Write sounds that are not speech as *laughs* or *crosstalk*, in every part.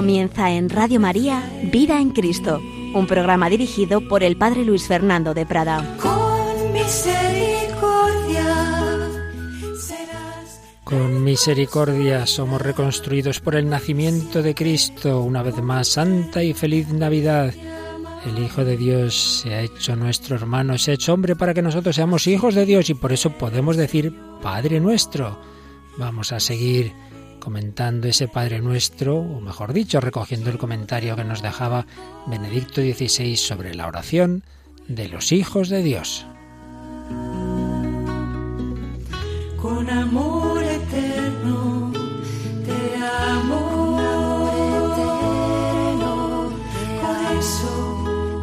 Comienza en Radio María Vida en Cristo, un programa dirigido por el Padre Luis Fernando de Prada. Con misericordia Con misericordia somos reconstruidos por el nacimiento de Cristo. Una vez más, Santa y feliz Navidad. El Hijo de Dios se ha hecho nuestro hermano, se ha hecho hombre para que nosotros seamos hijos de Dios y por eso podemos decir Padre nuestro. Vamos a seguir comentando ese Padre Nuestro, o mejor dicho, recogiendo el comentario que nos dejaba Benedicto XVI sobre la oración de los hijos de Dios. con amor eterno te amo.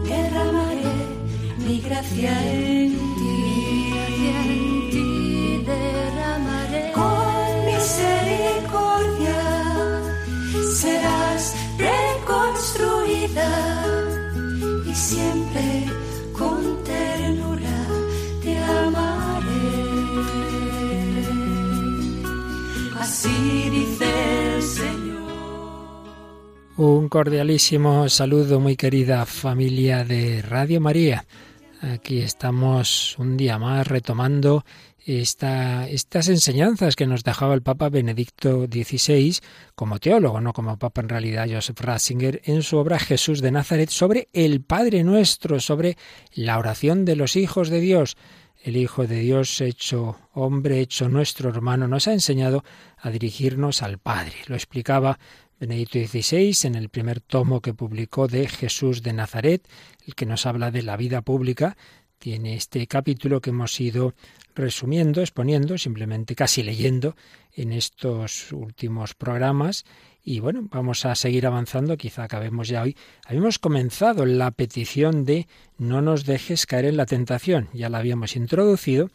Derramaré mi gracia Un cordialísimo saludo, muy querida familia de Radio María. Aquí estamos un día más retomando esta, estas enseñanzas que nos dejaba el Papa Benedicto XVI como teólogo, no como Papa en realidad Joseph Ratzinger, en su obra Jesús de Nazaret sobre el Padre Nuestro, sobre la oración de los hijos de Dios. El Hijo de Dios hecho hombre, hecho nuestro hermano, nos ha enseñado a dirigirnos al Padre. Lo explicaba Benedicto XVI en el primer tomo que publicó de Jesús de Nazaret, el que nos habla de la vida pública. Tiene este capítulo que hemos ido resumiendo, exponiendo, simplemente casi leyendo en estos últimos programas. Y bueno, vamos a seguir avanzando, quizá acabemos ya hoy. Habíamos comenzado la petición de no nos dejes caer en la tentación, ya la habíamos introducido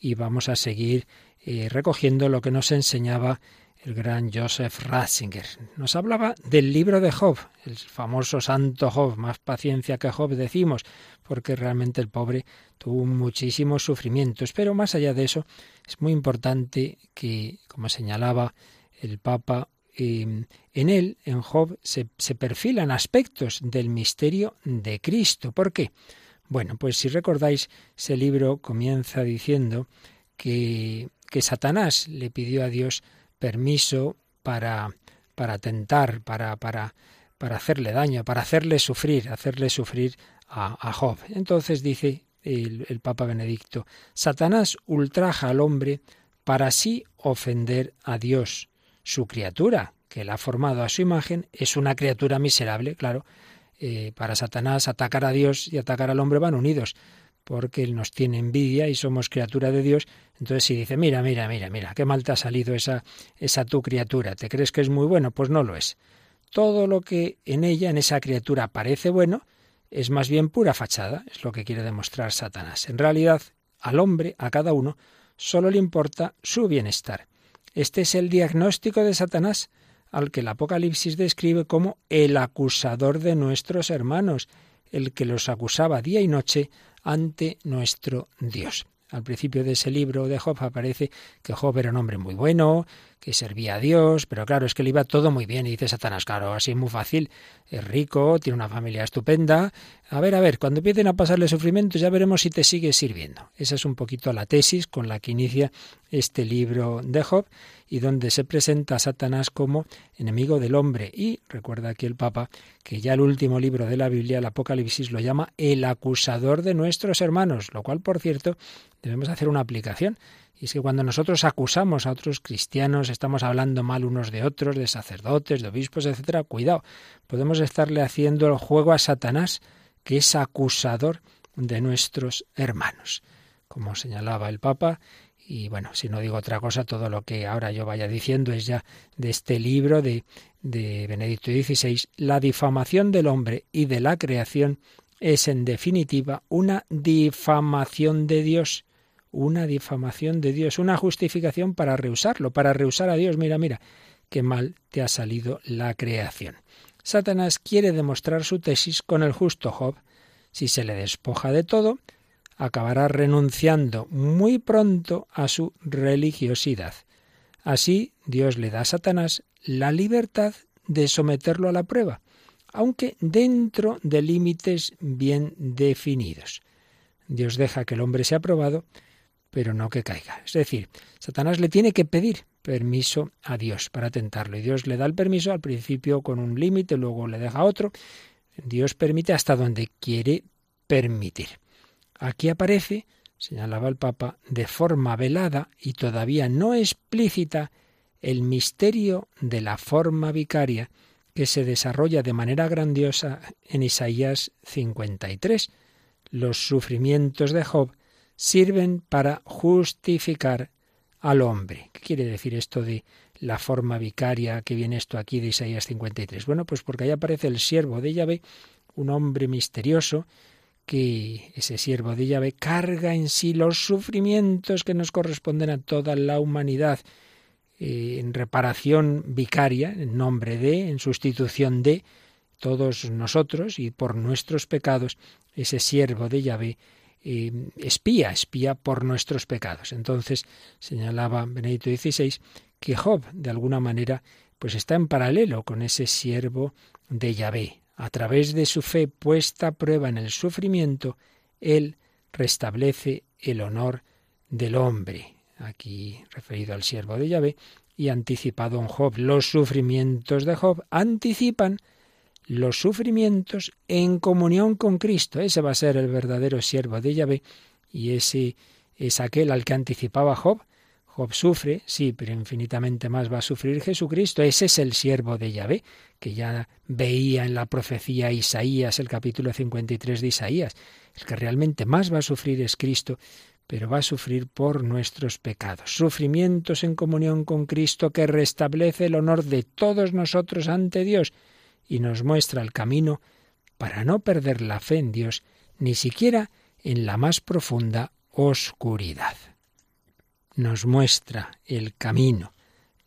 y vamos a seguir eh, recogiendo lo que nos enseñaba el gran Joseph Ratzinger. Nos hablaba del libro de Job, el famoso santo Job, más paciencia que Job decimos, porque realmente el pobre tuvo muchísimos sufrimientos. Pero más allá de eso, es muy importante que, como señalaba el Papa, eh, en él, en Job, se, se perfilan aspectos del misterio de Cristo. ¿Por qué? Bueno, pues si recordáis, ese libro comienza diciendo que, que Satanás le pidió a Dios permiso para, para tentar, para, para, para hacerle daño, para hacerle sufrir, hacerle sufrir a, a Job. Entonces dice el, Papa Benedicto, Satanás ultraja al hombre para así ofender a Dios. Su criatura, que la ha formado a su imagen, es una criatura miserable, claro. Eh, para Satanás atacar a Dios y atacar al hombre van unidos porque Él nos tiene envidia y somos criatura de Dios, entonces si dice, mira, mira, mira, mira, qué mal te ha salido esa, esa tu criatura, ¿te crees que es muy bueno? Pues no lo es. Todo lo que en ella, en esa criatura, parece bueno, es más bien pura fachada, es lo que quiere demostrar Satanás. En realidad, al hombre, a cada uno, solo le importa su bienestar. Este es el diagnóstico de Satanás, al que el Apocalipsis describe como el acusador de nuestros hermanos, el que los acusaba día y noche ante nuestro Dios. Al principio de ese libro de Job aparece que Job era un hombre muy bueno, que servía a Dios, pero claro, es que le iba todo muy bien. Y dice Satanás, claro, así es muy fácil, es rico, tiene una familia estupenda. A ver, a ver, cuando empiecen a pasarle sufrimientos ya veremos si te sigue sirviendo. Esa es un poquito la tesis con la que inicia este libro de Job y donde se presenta a Satanás como enemigo del hombre. Y recuerda aquí el Papa que ya el último libro de la Biblia, el Apocalipsis, lo llama el acusador de nuestros hermanos, lo cual, por cierto, debemos hacer una aplicación. Y es que cuando nosotros acusamos a otros cristianos, estamos hablando mal unos de otros, de sacerdotes, de obispos, etcétera, cuidado, podemos estarle haciendo el juego a Satanás, que es acusador de nuestros hermanos. Como señalaba el Papa, y bueno, si no digo otra cosa, todo lo que ahora yo vaya diciendo es ya de este libro de, de Benedicto XVI, la difamación del hombre y de la creación es en definitiva una difamación de Dios una difamación de Dios, una justificación para rehusarlo, para rehusar a Dios. Mira, mira, qué mal te ha salido la creación. Satanás quiere demostrar su tesis con el justo Job. Si se le despoja de todo, acabará renunciando muy pronto a su religiosidad. Así Dios le da a Satanás la libertad de someterlo a la prueba, aunque dentro de límites bien definidos. Dios deja que el hombre sea probado, pero no que caiga. Es decir, Satanás le tiene que pedir permiso a Dios para tentarlo. Y Dios le da el permiso al principio con un límite, luego le deja otro. Dios permite hasta donde quiere permitir. Aquí aparece, señalaba el Papa, de forma velada y todavía no explícita el misterio de la forma vicaria que se desarrolla de manera grandiosa en Isaías 53. Los sufrimientos de Job sirven para justificar al hombre. ¿Qué quiere decir esto de la forma vicaria que viene esto aquí de Isaías 53? Bueno, pues porque ahí aparece el siervo de Yahvé, un hombre misterioso, que ese siervo de Yahvé carga en sí los sufrimientos que nos corresponden a toda la humanidad eh, en reparación vicaria, en nombre de, en sustitución de todos nosotros y por nuestros pecados, ese siervo de Yahvé eh, espía, espía por nuestros pecados. Entonces señalaba Benedicto XVI que Job, de alguna manera, pues está en paralelo con ese siervo de Yahvé. A través de su fe puesta a prueba en el sufrimiento, él restablece el honor del hombre aquí referido al siervo de Yahvé, y anticipado en Job. Los sufrimientos de Job anticipan los sufrimientos en comunión con Cristo. Ese va a ser el verdadero siervo de Yahvé y ese es aquel al que anticipaba Job. Job sufre, sí, pero infinitamente más va a sufrir Jesucristo. Ese es el siervo de Yahvé, que ya veía en la profecía Isaías, el capítulo 53 de Isaías. El que realmente más va a sufrir es Cristo pero va a sufrir por nuestros pecados. Sufrimientos en comunión con Cristo que restablece el honor de todos nosotros ante Dios y nos muestra el camino para no perder la fe en Dios, ni siquiera en la más profunda oscuridad. Nos muestra el camino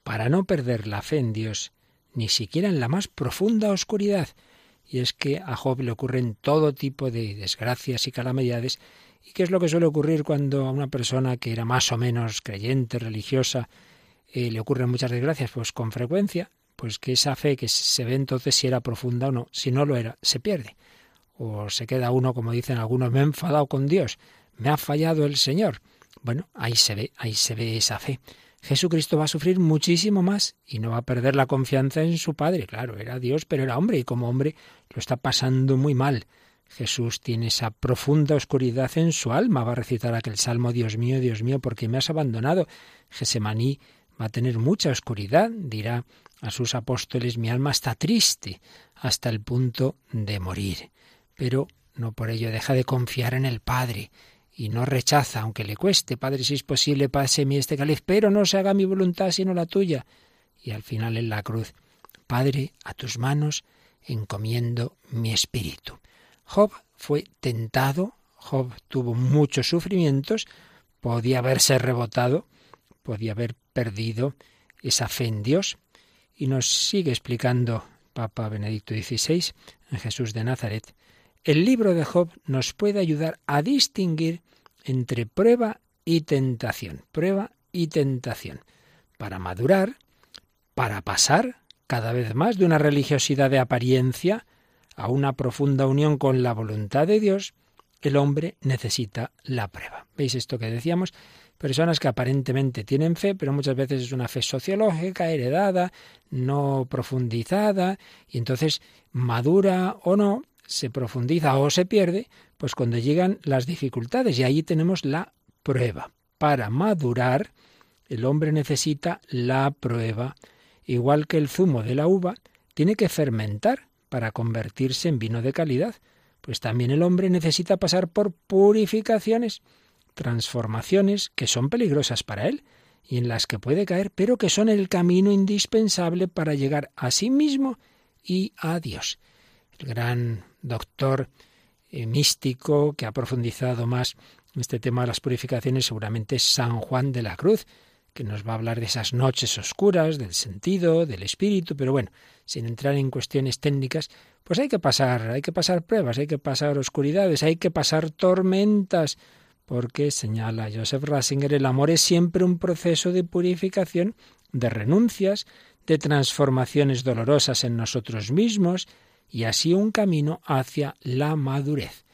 para no perder la fe en Dios, ni siquiera en la más profunda oscuridad. Y es que a Job le ocurren todo tipo de desgracias y calamidades ¿Y qué es lo que suele ocurrir cuando a una persona que era más o menos creyente, religiosa, eh, le ocurren muchas desgracias? Pues con frecuencia, pues que esa fe que se ve entonces si era profunda o no, si no lo era, se pierde. O se queda uno, como dicen algunos, me he enfadado con Dios, me ha fallado el Señor. Bueno, ahí se ve, ahí se ve esa fe. Jesucristo va a sufrir muchísimo más y no va a perder la confianza en su Padre. Claro, era Dios, pero era hombre y como hombre lo está pasando muy mal. Jesús tiene esa profunda oscuridad en su alma. Va a recitar aquel salmo, Dios mío, Dios mío, porque me has abandonado. Gesemaní va a tener mucha oscuridad, dirá a sus apóstoles, mi alma está triste hasta el punto de morir. Pero no por ello deja de confiar en el Padre y no rechaza, aunque le cueste, Padre, si es posible, páseme este cáliz, pero no se haga mi voluntad sino la tuya. Y al final en la cruz, Padre, a tus manos encomiendo mi espíritu. Job fue tentado, Job tuvo muchos sufrimientos, podía haberse rebotado, podía haber perdido esa fe en Dios. Y nos sigue explicando Papa Benedicto XVI en Jesús de Nazaret. El libro de Job nos puede ayudar a distinguir entre prueba y tentación, prueba y tentación, para madurar, para pasar cada vez más de una religiosidad de apariencia a una profunda unión con la voluntad de Dios, el hombre necesita la prueba. ¿Veis esto que decíamos? Personas que aparentemente tienen fe, pero muchas veces es una fe sociológica, heredada, no profundizada, y entonces madura o no, se profundiza o se pierde, pues cuando llegan las dificultades, y ahí tenemos la prueba. Para madurar, el hombre necesita la prueba, igual que el zumo de la uva, tiene que fermentar para convertirse en vino de calidad, pues también el hombre necesita pasar por purificaciones, transformaciones que son peligrosas para él y en las que puede caer, pero que son el camino indispensable para llegar a sí mismo y a Dios. El gran doctor eh, místico que ha profundizado más en este tema de las purificaciones seguramente es San Juan de la Cruz, que nos va a hablar de esas noches oscuras, del sentido, del espíritu, pero bueno, sin entrar en cuestiones técnicas, pues hay que pasar, hay que pasar pruebas, hay que pasar oscuridades, hay que pasar tormentas, porque señala Joseph Ratzinger, el amor es siempre un proceso de purificación, de renuncias, de transformaciones dolorosas en nosotros mismos y así un camino hacia la madurez.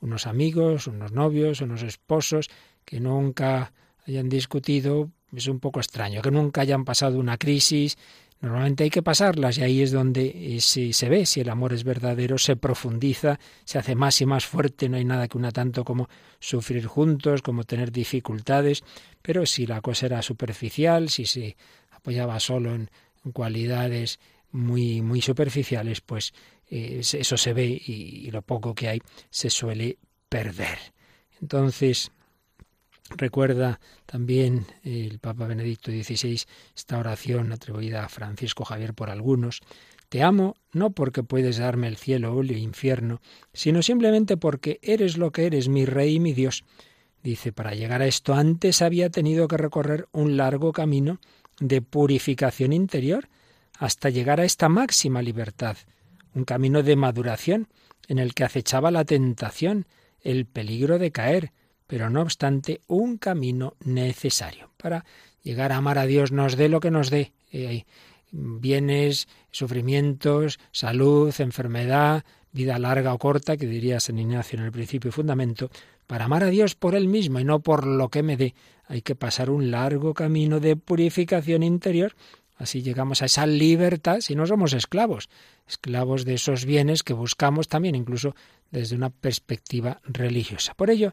Unos amigos, unos novios, unos esposos que nunca hayan discutido es un poco extraño, que nunca hayan pasado una crisis. Normalmente hay que pasarlas y ahí es donde si se ve si el amor es verdadero, se profundiza, se hace más y más fuerte, no hay nada que una tanto como sufrir juntos, como tener dificultades, pero si la cosa era superficial, si se apoyaba solo en, cualidades muy, muy superficiales, pues eh, eso se ve y lo poco que hay se suele perder. Entonces, Recuerda también el Papa Benedicto XVI esta oración atribuida a Francisco Javier por algunos. Te amo no porque puedes darme el cielo o el infierno, sino simplemente porque eres lo que eres, mi Rey y mi Dios. Dice, para llegar a esto antes había tenido que recorrer un largo camino de purificación interior hasta llegar a esta máxima libertad, un camino de maduración en el que acechaba la tentación, el peligro de caer, pero no obstante un camino necesario para llegar a amar a Dios, nos dé lo que nos dé. Eh, bienes, sufrimientos, salud, enfermedad, vida larga o corta, que diría San Ignacio en el principio y fundamento, para amar a Dios por Él mismo y no por lo que me dé. Hay que pasar un largo camino de purificación interior. Así llegamos a esa libertad si no somos esclavos, esclavos de esos bienes que buscamos también incluso desde una perspectiva religiosa. Por ello,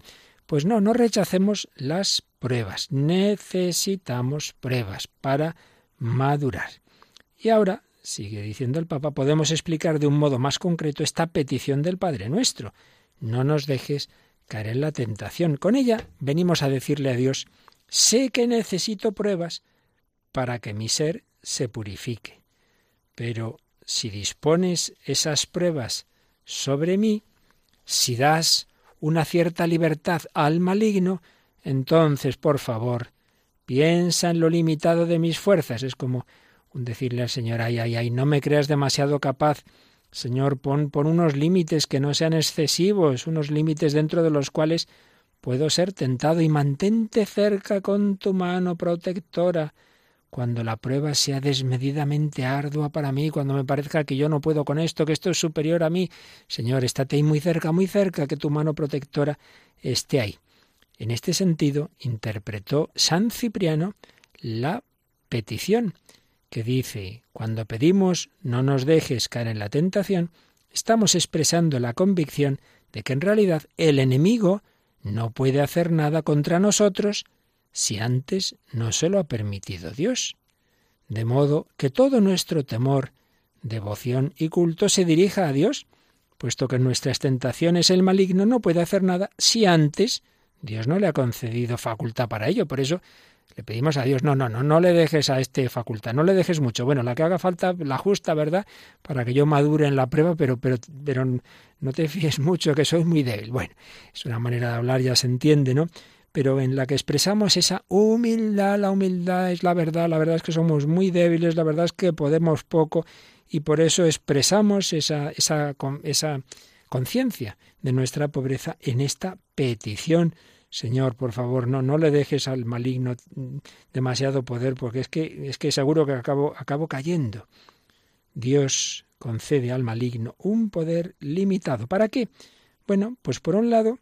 pues no, no rechacemos las pruebas. Necesitamos pruebas para madurar. Y ahora, sigue diciendo el Papa, podemos explicar de un modo más concreto esta petición del Padre nuestro. No nos dejes caer en la tentación. Con ella venimos a decirle a Dios, sé que necesito pruebas para que mi ser se purifique. Pero si dispones esas pruebas sobre mí, si das una cierta libertad al maligno, entonces, por favor, piensa en lo limitado de mis fuerzas. Es como un decirle al Señor, ay, ay, ay, no me creas demasiado capaz. Señor, pon, pon unos límites que no sean excesivos, unos límites dentro de los cuales puedo ser tentado y mantente cerca con tu mano protectora cuando la prueba sea desmedidamente ardua para mí, cuando me parezca que yo no puedo con esto, que esto es superior a mí, Señor, estate ahí muy cerca, muy cerca, que tu mano protectora esté ahí. En este sentido, interpretó San Cipriano la petición, que dice, cuando pedimos no nos dejes caer en la tentación, estamos expresando la convicción de que en realidad el enemigo no puede hacer nada contra nosotros si antes no se lo ha permitido Dios. De modo que todo nuestro temor, devoción y culto se dirija a Dios, puesto que en nuestras tentaciones el maligno no puede hacer nada si antes Dios no le ha concedido facultad para ello. Por eso le pedimos a Dios, no, no, no, no le dejes a este facultad, no le dejes mucho. Bueno, la que haga falta, la justa, ¿verdad? Para que yo madure en la prueba, pero, pero, pero no te fíes mucho, que soy muy débil. Bueno, es una manera de hablar, ya se entiende, ¿no? Pero en la que expresamos esa humildad, la humildad es la verdad, la verdad es que somos muy débiles, la verdad es que podemos poco y por eso expresamos esa, esa, esa conciencia de nuestra pobreza en esta petición. Señor, por favor, no, no le dejes al maligno demasiado poder, porque es que, es que seguro que acabo, acabo cayendo. Dios concede al maligno un poder limitado. ¿Para qué? Bueno, pues por un lado,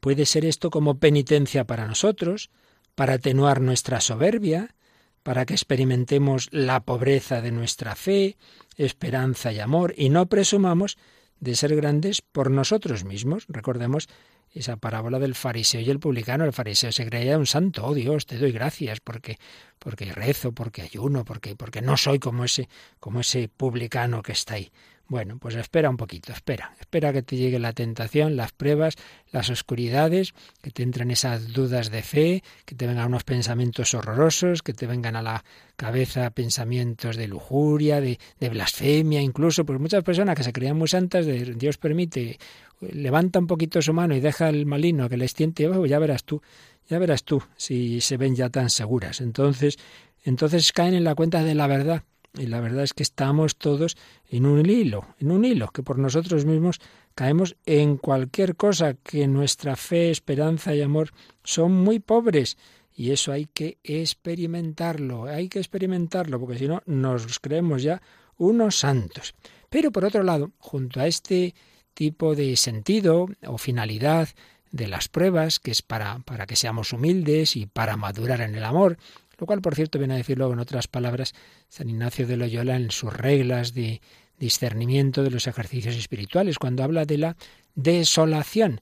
Puede ser esto como penitencia para nosotros, para atenuar nuestra soberbia, para que experimentemos la pobreza de nuestra fe, esperanza y amor, y no presumamos de ser grandes por nosotros mismos. Recordemos esa parábola del fariseo y el publicano. El fariseo se creía un santo, oh Dios, te doy gracias porque, porque rezo, porque ayuno, porque, porque no soy como ese, como ese publicano que está ahí. Bueno, pues espera un poquito, espera, espera que te llegue la tentación, las pruebas, las oscuridades, que te entren esas dudas de fe, que te vengan unos pensamientos horrorosos, que te vengan a la cabeza pensamientos de lujuria, de, blasfemia, incluso, pues muchas personas que se creían muy santas, de, Dios permite, levanta un poquito su mano y deja al maligno que les tiente, oh, ya verás tú, ya verás tú si se ven ya tan seguras. Entonces, entonces caen en la cuenta de la verdad y la verdad es que estamos todos en un hilo, en un hilo, que por nosotros mismos caemos en cualquier cosa, que nuestra fe, esperanza y amor son muy pobres y eso hay que experimentarlo, hay que experimentarlo, porque si no nos creemos ya unos santos. Pero por otro lado, junto a este tipo de sentido o finalidad de las pruebas, que es para, para que seamos humildes y para madurar en el amor, lo cual, por cierto, viene a decirlo en otras palabras San Ignacio de Loyola en sus reglas de discernimiento de los ejercicios espirituales, cuando habla de la desolación.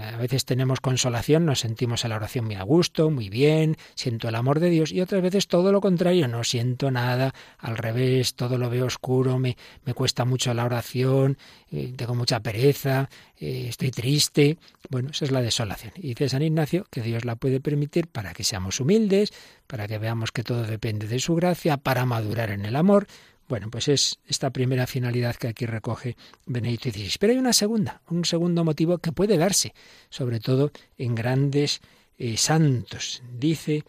A veces tenemos consolación, nos sentimos en la oración muy a gusto, muy bien, siento el amor de Dios y otras veces todo lo contrario, no siento nada, al revés, todo lo veo oscuro, me, me cuesta mucho la oración, eh, tengo mucha pereza, eh, estoy triste. Bueno, esa es la desolación. Y dice San Ignacio que Dios la puede permitir para que seamos humildes, para que veamos que todo depende de su gracia, para madurar en el amor, bueno, pues es esta primera finalidad que aquí recoge Benedicto XVI. Pero hay una segunda, un segundo motivo que puede darse, sobre todo en grandes eh, santos. Dice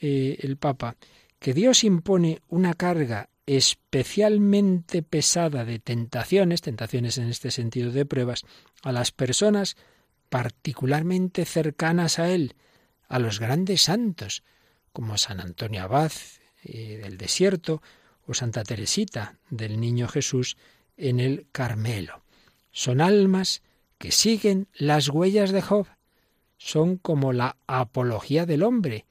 eh, el Papa que Dios impone una carga especialmente pesada de tentaciones, tentaciones en este sentido de pruebas, a las personas particularmente cercanas a Él, a los grandes santos, como San Antonio Abad eh, del desierto, o Santa Teresita del Niño Jesús en el Carmelo. Son almas que siguen las huellas de Job. Son como la apología del hombre,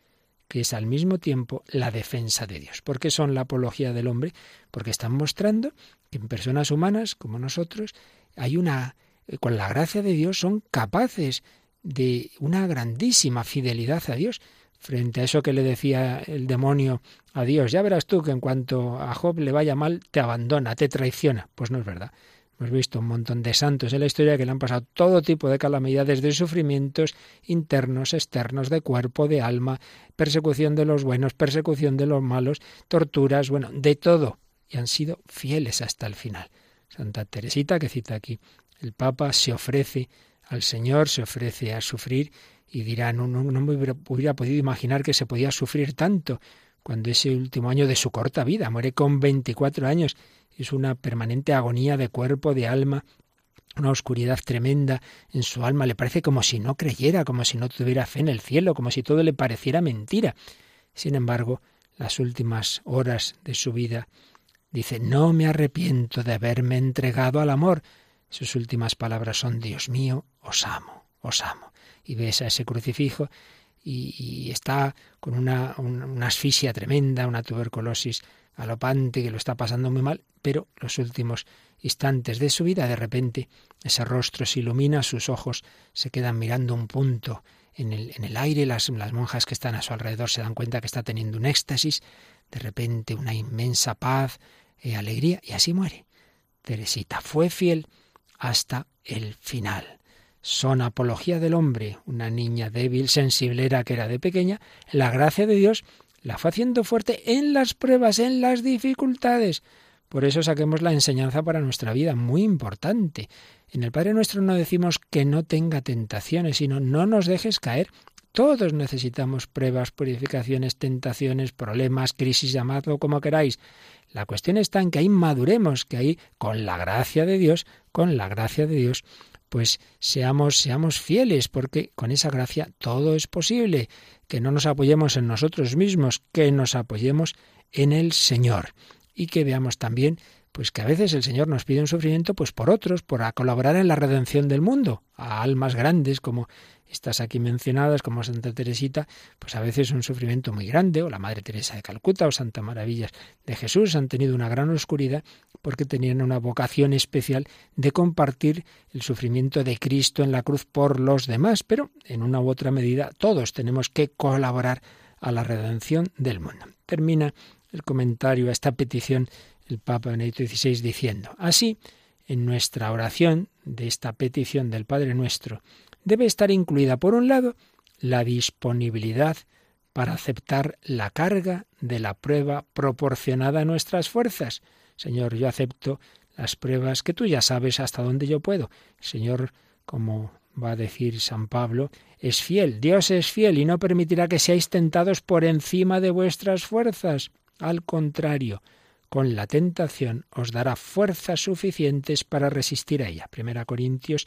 que es al mismo tiempo la defensa de Dios. ¿Por qué son la apología del hombre? Porque están mostrando que en personas humanas como nosotros hay una, eh, con la gracia de Dios, son capaces de una grandísima fidelidad a Dios frente a eso que le decía el demonio a Dios. Ya verás tú que en cuanto a Job le vaya mal, te abandona, te traiciona. Pues no es verdad. Hemos visto un montón de santos en la historia que le han pasado todo tipo de calamidades, de sufrimientos internos, externos, de cuerpo, de alma, persecución de los buenos, persecución de los malos, torturas, bueno, de todo. Y han sido fieles hasta el final. Santa Teresita, que cita aquí el Papa, se ofrece al Señor, se ofrece a sufrir y dirá, no, no, no me hubiera, podido imaginar que se podía sufrir tanto cuando ese último año de su corta vida, muere con 24 años, es una permanente agonía de cuerpo, de alma, una oscuridad tremenda en su alma, le parece como si no creyera, como si no tuviera fe en el cielo, como si todo le pareciera mentira. Sin embargo, las últimas horas de su vida dice, no me arrepiento de haberme entregado al amor. Sus últimas palabras son, Dios mío, os amo, os amo y ves a ese crucifijo y, está con una, una, asfixia tremenda, una tuberculosis galopante que lo está pasando muy mal, pero los últimos instantes de su vida, de repente, ese rostro se ilumina, sus ojos se quedan mirando un punto en el, en el aire, las, las monjas que están a su alrededor se dan cuenta que está teniendo un éxtasis, de repente una inmensa paz, y alegría, y así muere. Teresita fue fiel hasta el final son apología del hombre. Una niña débil, sensiblera que era de pequeña, la gracia de Dios la fue haciendo fuerte en las pruebas, en las dificultades. Por eso saquemos la enseñanza para nuestra vida, muy importante. En el Padre Nuestro no decimos que no tenga tentaciones, sino no nos dejes caer. Todos necesitamos pruebas, purificaciones, tentaciones, problemas, crisis, llamadlo como queráis. La cuestión está en que ahí maduremos, que ahí, con la gracia de Dios, con la gracia de Dios, pues seamos, seamos fieles, porque con esa gracia todo es posible, que no nos apoyemos en nosotros mismos, que nos apoyemos en el Señor. Y que veamos también pues que a veces el Señor nos pide un sufrimiento pues por otros, por colaborar en la redención del mundo, a almas grandes como estas aquí mencionadas, como Santa Teresita, pues a veces un sufrimiento muy grande, o la Madre Teresa de Calcuta, o Santa Maravillas de Jesús, han tenido una gran oscuridad porque tenían una vocación especial de compartir el sufrimiento de Cristo en la cruz por los demás, pero en una u otra medida todos tenemos que colaborar a la redención del mundo. Termina el comentario a esta petición el Papa Benedicto XVI diciendo, así, en nuestra oración de esta petición del Padre nuestro, debe estar incluida, por un lado, la disponibilidad para aceptar la carga de la prueba proporcionada a nuestras fuerzas. Señor, yo acepto las pruebas que tú ya sabes hasta dónde yo puedo. Señor, como va a decir San Pablo, es fiel, Dios es fiel y no permitirá que seáis tentados por encima de vuestras fuerzas. Al contrario, con la tentación os dará fuerzas suficientes para resistir a ella. Primera Corintios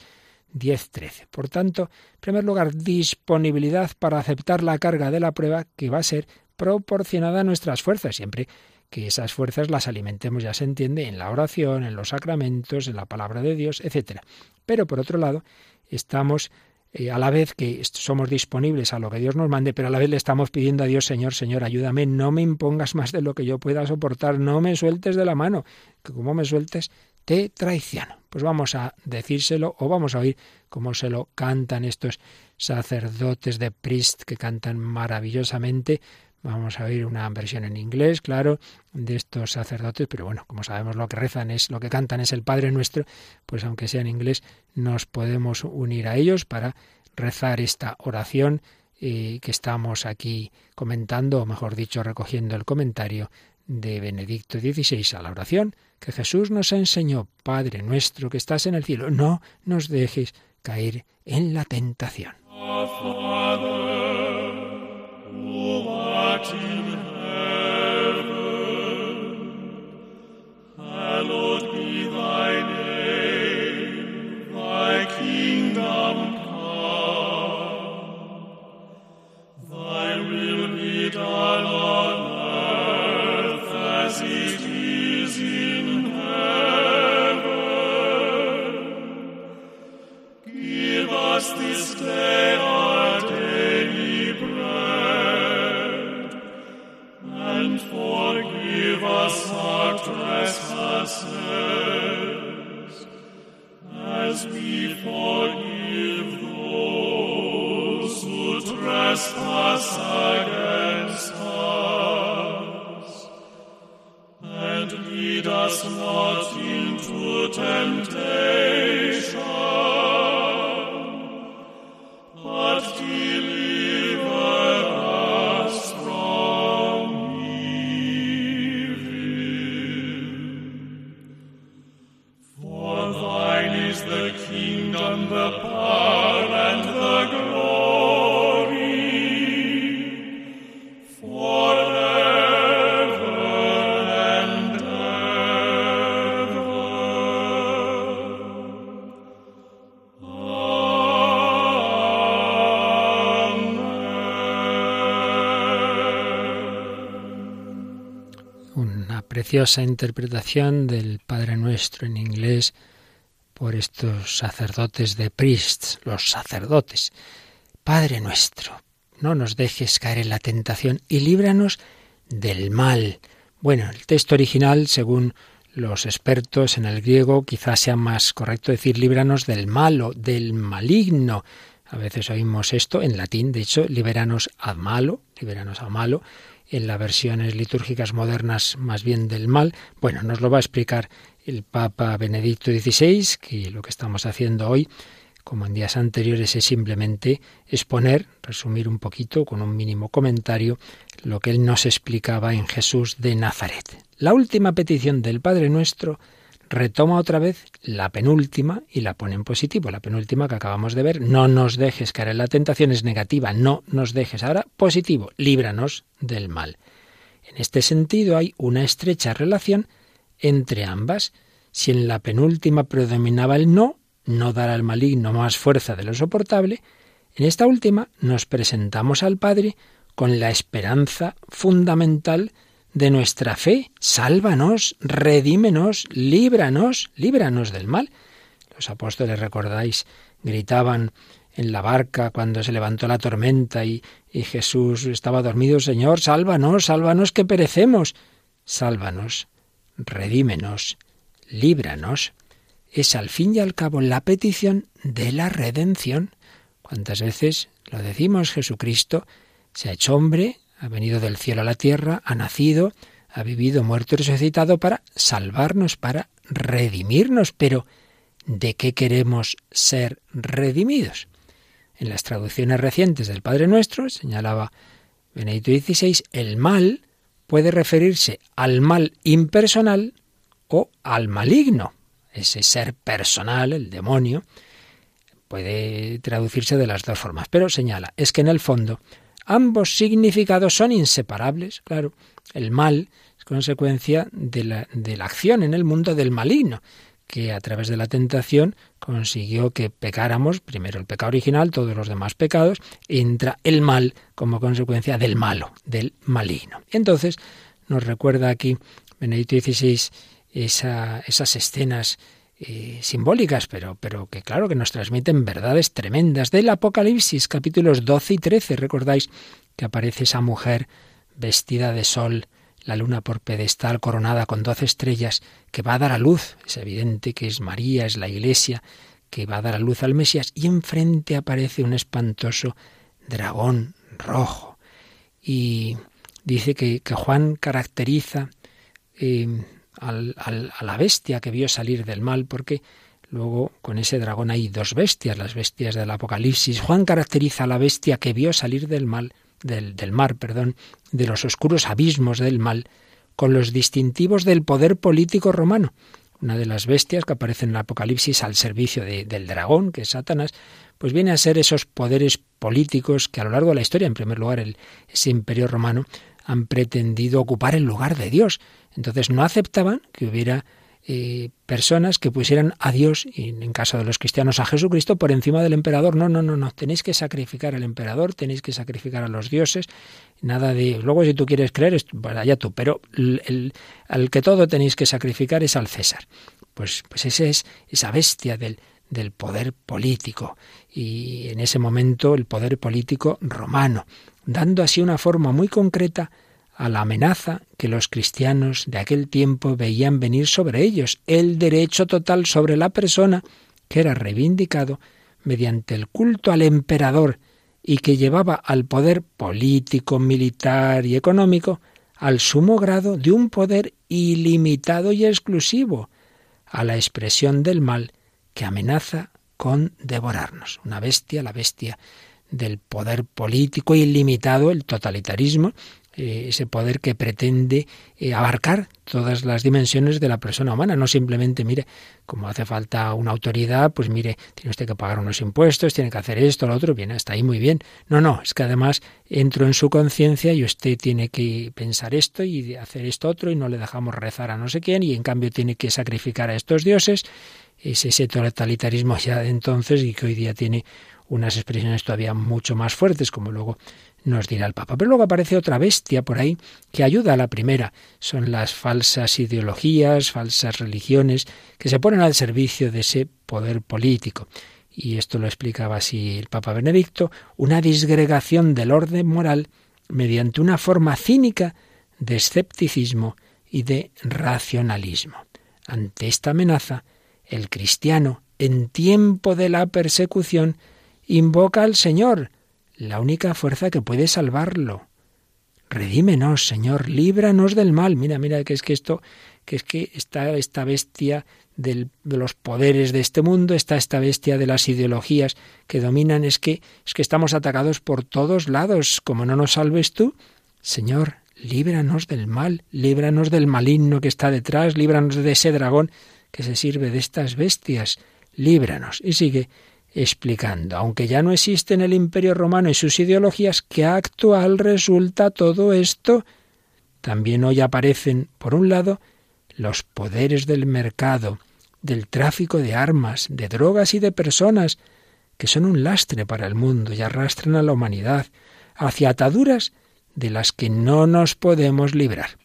10.13. Por tanto, en primer lugar, disponibilidad para aceptar la carga de la prueba que va a ser proporcionada a nuestras fuerzas, siempre que esas fuerzas las alimentemos, ya se entiende, en la oración, en los sacramentos, en la palabra de Dios, etc. Pero por otro lado, estamos eh, a la vez que somos disponibles a lo que Dios nos mande, pero a la vez le estamos pidiendo a Dios, Señor, Señor, ayúdame, no me impongas más de lo que yo pueda soportar, no me sueltes de la mano, que como me sueltes, te traiciono. Pues vamos a decírselo o vamos a oír cómo se lo cantan estos sacerdotes de Priest que cantan maravillosamente Vamos a oír una versión en inglés, claro, de estos sacerdotes, pero bueno, como sabemos lo que rezan es, lo que cantan es el Padre Nuestro, pues aunque sea en inglés, nos podemos unir a ellos para rezar esta oración eh, que estamos aquí comentando, o mejor dicho, recogiendo el comentario de Benedicto XVI a la oración que Jesús nos enseñó, Padre nuestro que estás en el cielo, no nos dejes caer en la tentación. us not into temptation. Preciosa interpretación del Padre Nuestro en inglés por estos sacerdotes de priests, los sacerdotes. Padre Nuestro, no nos dejes caer en la tentación y líbranos del mal. Bueno, el texto original, según los expertos en el griego, quizás sea más correcto decir líbranos del malo, del maligno. A veces oímos esto en latín, de hecho, liberanos ad malo, liberanos a malo, en las versiones litúrgicas modernas más bien del mal. Bueno, nos lo va a explicar el Papa Benedicto XVI, que lo que estamos haciendo hoy, como en días anteriores, es simplemente exponer, resumir un poquito con un mínimo comentario, lo que él nos explicaba en Jesús de Nazaret. La última petición del Padre Nuestro retoma otra vez la penúltima y la pone en positivo. La penúltima que acabamos de ver, no nos dejes caer en la tentación, es negativa, no nos dejes. Ahora, positivo, líbranos del mal. En este sentido hay una estrecha relación entre ambas. Si en la penúltima predominaba el no, no dar al maligno más fuerza de lo soportable, en esta última nos presentamos al Padre con la esperanza fundamental de nuestra fe. Sálvanos, redímenos, líbranos, líbranos del mal. Los apóstoles, recordáis, gritaban en la barca cuando se levantó la tormenta y, Jesús estaba dormido, Señor, sálvanos, sálvanos que perecemos. Sálvanos, redímenos, líbranos. Es al fin y al cabo la petición de la redención. ¿Cuántas veces lo decimos? Jesucristo se ha hecho hombre, ha venido del cielo a la tierra, ha nacido, ha vivido, muerto y resucitado para salvarnos, para redimirnos. Pero, ¿de qué queremos ser redimidos? En las traducciones recientes del Padre Nuestro, señalaba Benedicto XVI, el mal puede referirse al mal impersonal o al maligno. Ese ser personal, el demonio, puede traducirse de las dos formas. Pero señala, es que en el fondo Ambos significados son inseparables, claro. El mal es consecuencia de la, de la acción en el mundo del maligno, que a través de la tentación consiguió que pecáramos, primero el pecado original, todos los demás pecados, entra el mal como consecuencia del malo, del maligno. Entonces nos recuerda aquí Benedicto XVI esas escenas eh, simbólicas, pero, pero que claro que nos transmiten verdades tremendas del Apocalipsis, capítulos 12 y 13. Recordáis que aparece esa mujer vestida de sol, la luna por pedestal coronada con doce estrellas, que va a dar a luz. Es evidente que es María, es la Iglesia, que va a dar a luz al Mesías, y enfrente aparece un espantoso dragón rojo. Y dice que, Juan caracteriza eh, a la bestia que vio salir del mal, porque luego con ese dragón hay dos bestias, las bestias del Apocalipsis. Juan caracteriza a la bestia que vio salir del mal, del, del mar, perdón, de los oscuros abismos del mal, con los distintivos del poder político romano. Una de las bestias que aparece en el Apocalipsis al servicio del dragón, que es Satanás, pues viene a ser esos poderes políticos que a lo largo de la historia, en primer lugar, el, ese imperio romano, han pretendido ocupar el lugar de Dios. Entonces no aceptaban que hubiera eh, personas que pusieran a Dios, y en caso de los cristianos a Jesucristo, por encima del emperador. No, no, no, no. Tenéis que sacrificar al emperador, tenéis que sacrificar a los dioses. Nada de. Luego, si tú quieres creer, pues allá tú. Pero al que todo tenéis que sacrificar es al César. Pues, pues ese es esa bestia del, del poder político. Y en ese momento el poder político romano, dando así una forma muy concreta a la amenaza que los cristianos de aquel tiempo veían venir sobre ellos, el derecho total sobre la persona que era reivindicado mediante el culto al emperador y que llevaba al poder político, militar y económico al sumo grado de un poder ilimitado y exclusivo, a la expresión del mal que amenaza con devorarnos. Una bestia, la bestia del poder político ilimitado, el totalitarismo, eh, ese poder que pretende eh, abarcar todas las dimensiones de la persona humana, no simplemente, mire, como hace falta una autoridad, pues mire, tiene usted que pagar unos impuestos, tiene que hacer esto, lo otro, bien, está ahí muy bien. No, no, es que además entro en su conciencia y usted tiene que pensar esto y hacer esto otro y no le dejamos rezar a no sé quién y en cambio tiene que sacrificar a estos dioses. Es ese totalitarismo ya de entonces y que hoy día tiene unas expresiones todavía mucho más fuertes, como luego nos dirá el Papa. Pero luego aparece otra bestia por ahí que ayuda a la primera. Son las falsas ideologías, falsas religiones que se ponen al servicio de ese poder político. Y esto lo explicaba así el Papa Benedicto, una disgregación del orden moral mediante una forma cínica de escepticismo y de racionalismo. Ante esta amenaza, el cristiano, en tiempo de la persecución, invoca al Señor, la única fuerza que puede salvarlo. Redímenos, Señor, líbranos del mal. Mira, mira, que es que esto, que es que está esta bestia de los poderes de este mundo, está esta bestia de las ideologías que dominan, es que, es que estamos atacados por todos lados. Como no nos salves tú, Señor, líbranos del mal, líbranos del maligno que está detrás, líbranos de ese dragón que se sirve de estas bestias, líbranos. Y sigue explicando, aunque ya no existe en el Imperio Romano y sus ideologías, ¿qué actual resulta todo esto? También hoy aparecen, por un lado, los poderes del mercado, del tráfico de armas, de drogas y de personas, que son un lastre para el mundo y arrastran a la humanidad hacia ataduras de las que no nos podemos librar.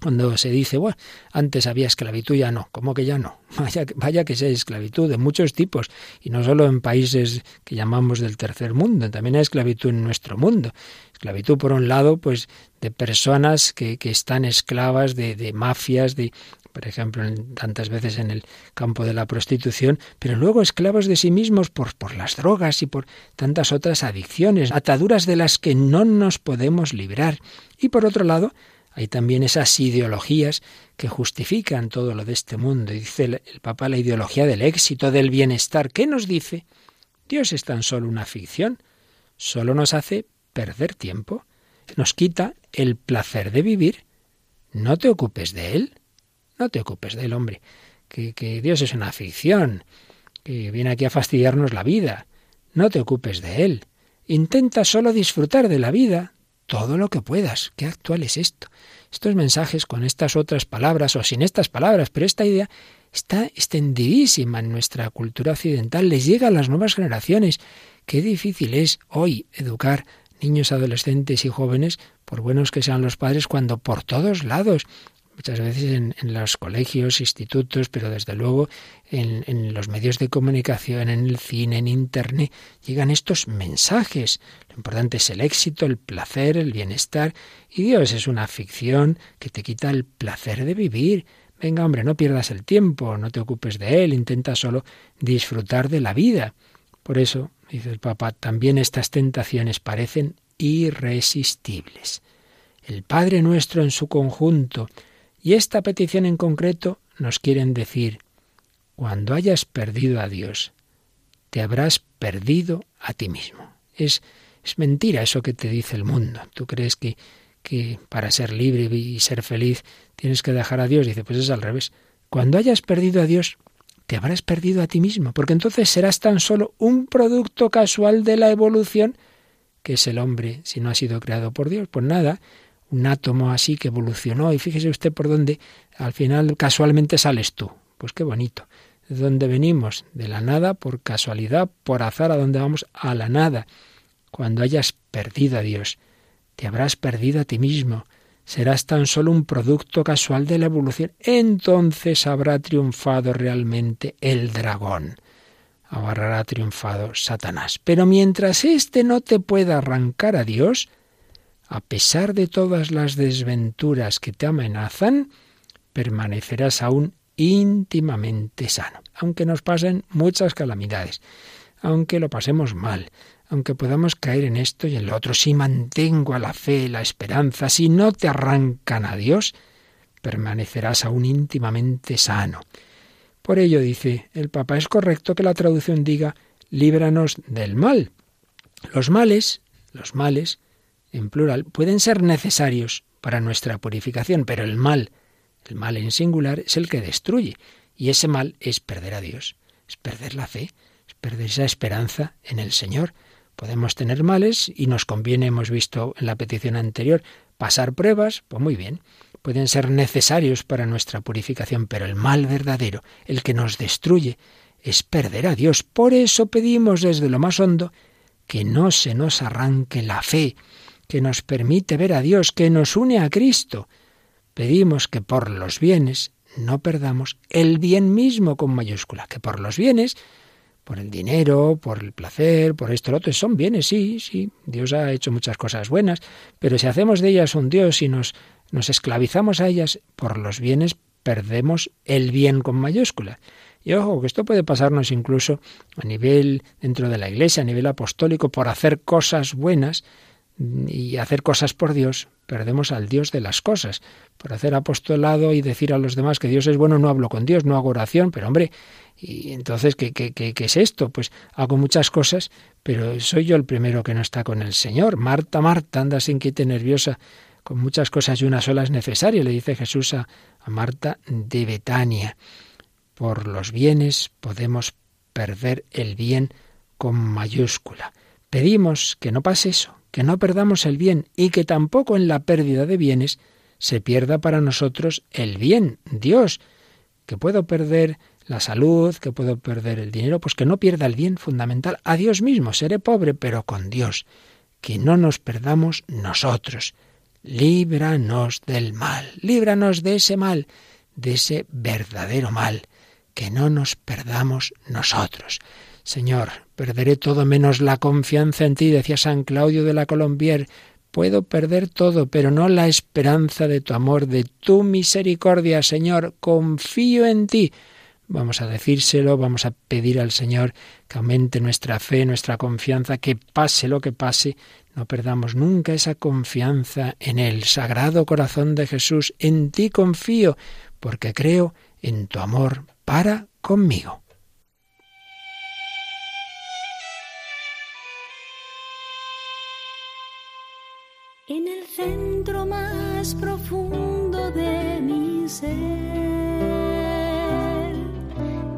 Cuando se dice, bueno, antes había esclavitud, ya no, ¿cómo que ya no? *laughs* Vaya, vaya que sea esclavitud de muchos tipos, y no solo en países que llamamos del tercer mundo, también hay esclavitud en nuestro mundo. Esclavitud, por un lado, pues de personas que, que están esclavas de, de mafias, de, por ejemplo, tantas veces en el campo de la prostitución, pero luego esclavos de sí mismos por, por las drogas y por tantas otras adicciones, ataduras de las que no nos podemos librar. Y por otro lado, hay también esas ideologías que justifican todo lo de este mundo. Dice el, Papa la ideología del éxito, del bienestar. ¿Qué nos dice? Dios es tan solo una ficción. Solo nos hace perder tiempo. Nos quita el placer de vivir. No te ocupes de él. No te ocupes de él, hombre. Que, que Dios es una ficción. Que viene aquí a fastidiarnos la vida. No te ocupes de él. Intenta solo disfrutar de la vida, todo lo que puedas. Qué actual es esto. Estos mensajes con estas otras palabras o sin estas palabras, pero esta idea está extendidísima en nuestra cultura occidental, les llega a las nuevas generaciones. Qué difícil es hoy educar niños, adolescentes y jóvenes, por buenos que sean los padres, cuando por todos lados muchas veces en, los colegios, institutos, pero desde luego en, los medios de comunicación, en el cine, en Internet, llegan estos mensajes. Lo importante es el éxito, el placer, el bienestar. Y Dios es una ficción que te quita el placer de vivir. Venga, hombre, no pierdas el tiempo, no te ocupes de él, intenta solo disfrutar de la vida. Por eso, dice el Papa, también estas tentaciones parecen irresistibles. El Padre nuestro en su conjunto, y esta petición en concreto nos quieren decir, cuando hayas perdido a Dios, te habrás perdido a ti mismo. Es, es mentira eso que te dice el mundo. Tú crees que, que para ser libre y ser feliz tienes que dejar a Dios. Dice, pues es al revés. Cuando hayas perdido a Dios, te habrás perdido a ti mismo, porque entonces serás tan solo un producto casual de la evolución que es el hombre si no ha sido creado por Dios. Pues nada, un átomo así que evolucionó y fíjese usted por dónde al final casualmente sales tú. Pues qué bonito. ¿De dónde venimos? De la nada, por casualidad, por azar, a dónde vamos? A la nada. Cuando hayas perdido a Dios, te habrás perdido a ti mismo. Serás tan solo un producto casual de la evolución. Entonces habrá triunfado realmente el dragón. Habrá triunfado Satanás. Pero mientras éste no te pueda arrancar a Dios, a pesar de todas las desventuras que te amenazan, permanecerás aún íntimamente sano, aunque nos pasen muchas calamidades, aunque lo pasemos mal, aunque podamos caer en esto y en lo otro, si mantengo a la fe, la esperanza, si no te arrancan a Dios, permanecerás aún íntimamente sano. Por ello, dice el Papa, es correcto que la traducción diga líbranos del mal. Los males, los males, en plural, pueden ser necesarios para nuestra purificación, pero el mal, el mal en singular, es el que destruye. Y ese mal es perder a Dios, es perder la fe, es perder esa esperanza en el Señor. Podemos tener males y nos conviene, hemos visto en la petición anterior, pasar pruebas, pues muy bien, pueden ser necesarios para nuestra purificación, pero el mal verdadero, el que nos destruye, es perder a Dios. Por eso pedimos desde lo más hondo que no se nos arranque la fe, que nos permite ver a Dios, que nos une a Cristo. Pedimos que por los bienes no perdamos el bien mismo con mayúscula, que por los bienes, por el dinero, por el placer, por esto, lo otro, son bienes, sí, sí, Dios ha hecho muchas cosas buenas, pero si hacemos de ellas un Dios y nos, nos esclavizamos a ellas, por los bienes perdemos el bien con mayúscula. Y ojo, que esto puede pasarnos incluso a nivel dentro de la Iglesia, a nivel apostólico, por hacer cosas buenas, y hacer cosas por Dios, perdemos al Dios de las cosas. Por hacer apostolado y decir a los demás que Dios es bueno, no hablo con Dios, no hago oración, pero hombre, y entonces, ¿qué, qué, qué, qué es esto? Pues hago muchas cosas, pero soy yo el primero que no está con el Señor. Marta, Marta, andas inquieta y nerviosa con muchas cosas y una sola es necesaria, le dice Jesús a, a Marta de Betania. Por los bienes podemos perder el bien con mayúscula. Pedimos que no pase eso, que no perdamos el bien y que tampoco en la pérdida de bienes se pierda para nosotros el bien, Dios, que puedo perder la salud, que puedo perder el dinero, pues que no pierda el bien fundamental, a Dios mismo, seré pobre, pero con Dios, que no nos perdamos nosotros. Líbranos del mal, líbranos de ese mal, de ese verdadero mal, que no nos perdamos nosotros. Señor, perderé todo menos la confianza en ti, decía San Claudio de la Colombier. Puedo perder todo, pero no la esperanza de tu amor, de tu misericordia, Señor. Confío en ti. Vamos a decírselo, vamos a pedir al Señor que aumente nuestra fe, nuestra confianza, que pase lo que pase, no perdamos nunca esa confianza en el Sagrado Corazón de Jesús. En ti confío, porque creo en tu amor para conmigo. En el centro más profundo de mi ser,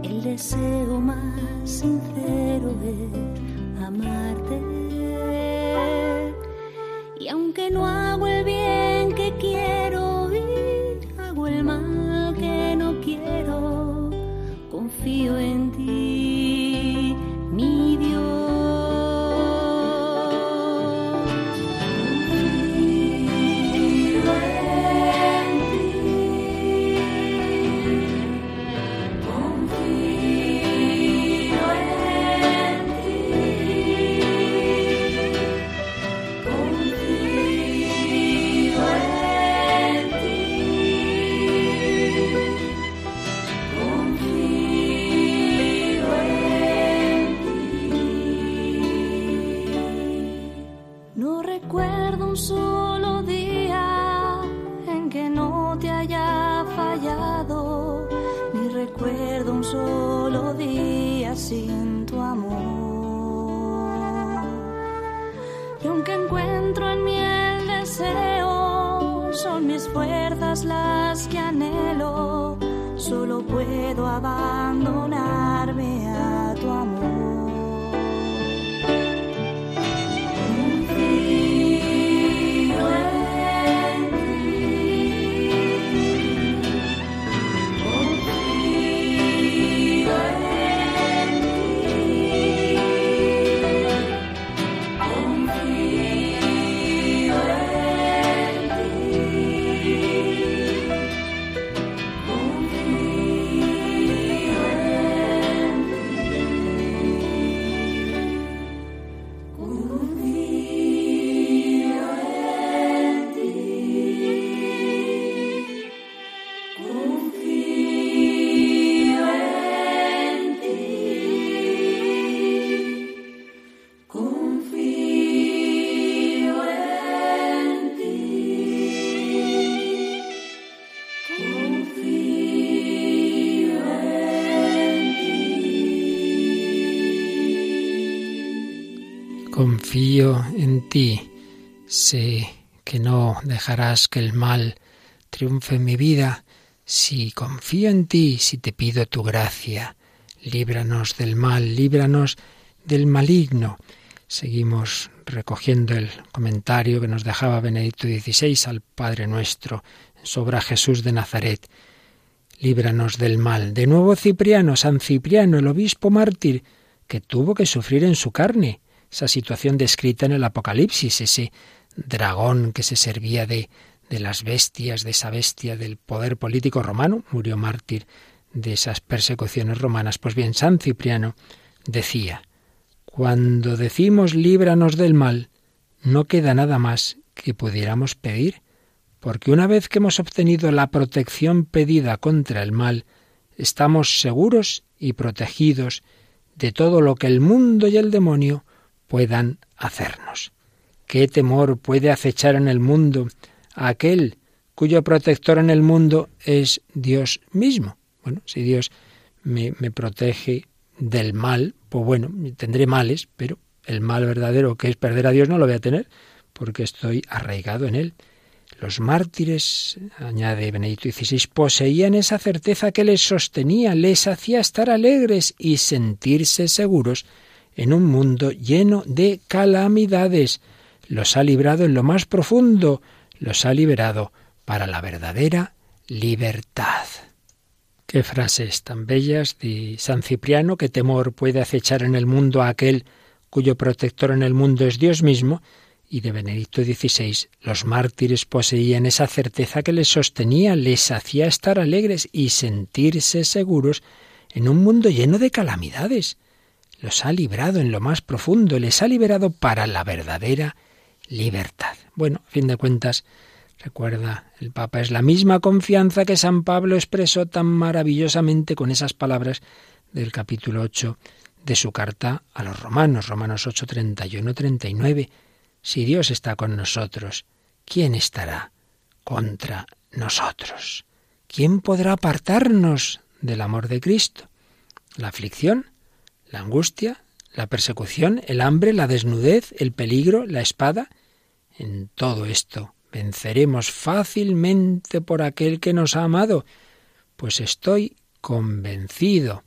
el deseo más sincero es amarte. Y aunque no hago el bien que quiero y hago el mal que no quiero, confío en ti, dejarás que el mal triunfe en mi vida. Si confío en ti, si te pido tu gracia, líbranos del mal, líbranos del maligno. Seguimos recogiendo el comentario que nos dejaba Benedicto XVI al Padre nuestro sobre Jesús de Nazaret. Líbranos del mal. De nuevo Cipriano, San Cipriano, el obispo mártir, que tuvo que sufrir en su carne esa situación descrita en el Apocalipsis, ese dragón que se servía de, de las bestias, de esa bestia del poder político romano, murió mártir de esas persecuciones romanas. Pues bien, San Cipriano decía, cuando decimos líbranos del mal, no queda nada más que pudiéramos pedir, porque una vez que hemos obtenido la protección pedida contra el mal, estamos seguros y protegidos de todo lo que el mundo y el demonio puedan hacernos. ¿Qué temor puede acechar en el mundo a aquel cuyo protector en el mundo es Dios mismo? Bueno, si Dios me, me protege del mal, pues bueno, tendré males, pero el mal verdadero que es perder a Dios no lo voy a tener, porque estoy arraigado en él. Los mártires, añade Benedicto XVI, poseían esa certeza que les sostenía, les hacía estar alegres y sentirse seguros en un mundo lleno de calamidades. Los ha librado en lo más profundo, los ha liberado para la verdadera libertad. Qué frases tan bellas de San Cipriano, qué temor puede acechar en el mundo a aquel cuyo protector en el mundo es Dios mismo, y de Benedicto XVI, los mártires poseían esa certeza que les sostenía, les hacía estar alegres y sentirse seguros en un mundo lleno de calamidades los ha librado en lo más profundo, les ha liberado para la verdadera libertad. Bueno, a fin de cuentas, recuerda, el Papa es la misma confianza que San Pablo expresó tan maravillosamente con esas palabras del capítulo 8 de su carta a los romanos, Romanos 8, 31, 39. Si Dios está con nosotros, ¿quién estará contra nosotros? ¿Quién podrá apartarnos del amor de Cristo? ¿La aflicción? la angustia, la persecución, el hambre, la desnudez, el peligro, la espada. En todo esto venceremos fácilmente por aquel que nos ha amado, pues estoy convencido,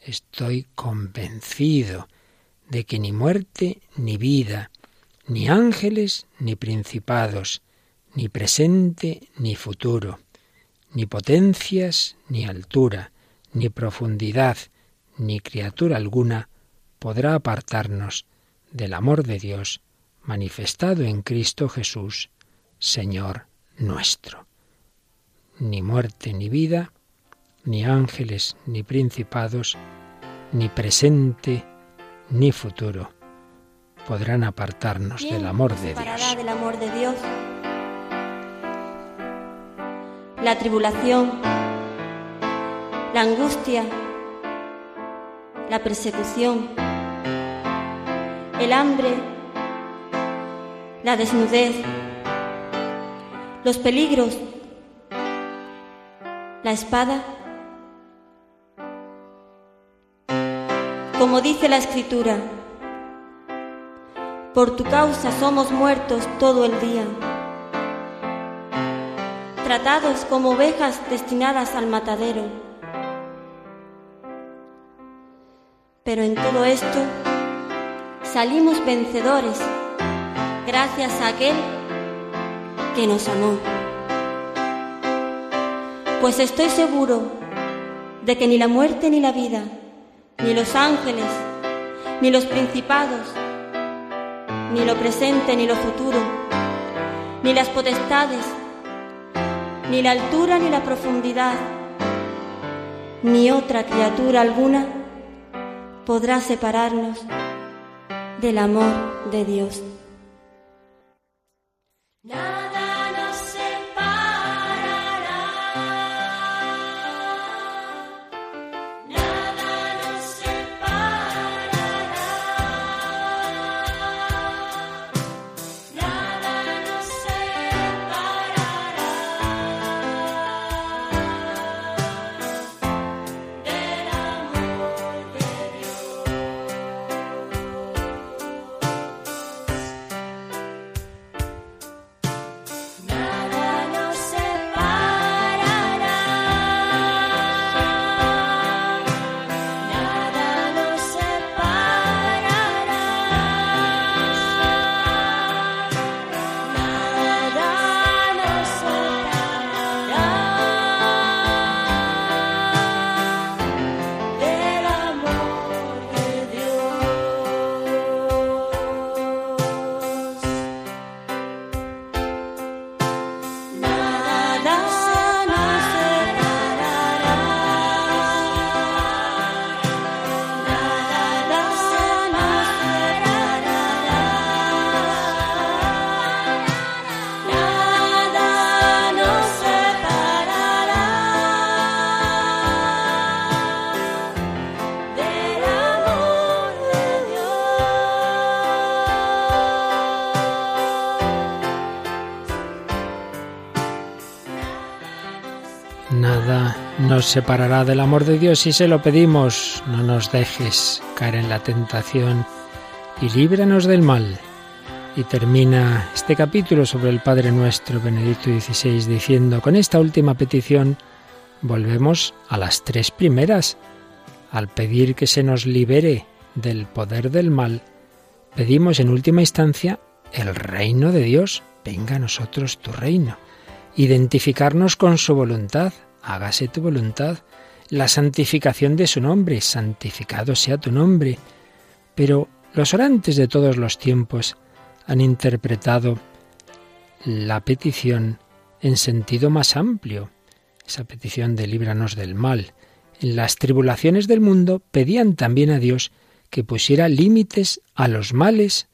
estoy convencido de que ni muerte, ni vida, ni ángeles ni principados, ni presente ni futuro, ni potencias ni altura, ni profundidad, ni criatura alguna podrá apartarnos del amor de Dios manifestado en Cristo Jesús, Señor nuestro. Ni muerte ni vida, ni ángeles ni principados, ni presente ni futuro podrán apartarnos del amor de Dios. del amor de Dios? La tribulación, la angustia, la persecución, el hambre, la desnudez, los peligros, la espada. Como dice la escritura, por tu causa somos muertos todo el día, tratados como ovejas destinadas al matadero. Pero en todo esto salimos vencedores gracias a aquel que nos amó. Pues estoy seguro de que ni la muerte ni la vida, ni los ángeles, ni los principados, ni lo presente ni lo futuro, ni las potestades, ni la altura ni la profundidad, ni otra criatura alguna podrá separarnos del amor de Dios. Separará del amor de Dios si se lo pedimos. No nos dejes caer en la tentación y líbranos del mal. Y termina este capítulo sobre el Padre nuestro Benedicto XVI diciendo, con esta última petición volvemos a las tres primeras. Al pedir que se nos libere del poder del mal, pedimos en última instancia el reino de Dios. Venga a nosotros tu reino. Identificarnos con su voluntad, hágase tu voluntad, la santificación de su nombre, santificado sea tu nombre. Pero los orantes de todos los tiempos han interpretado la petición en sentido más amplio, esa petición de líbranos del mal. En las tribulaciones del mundo pedían también a Dios que pusiera límites a los males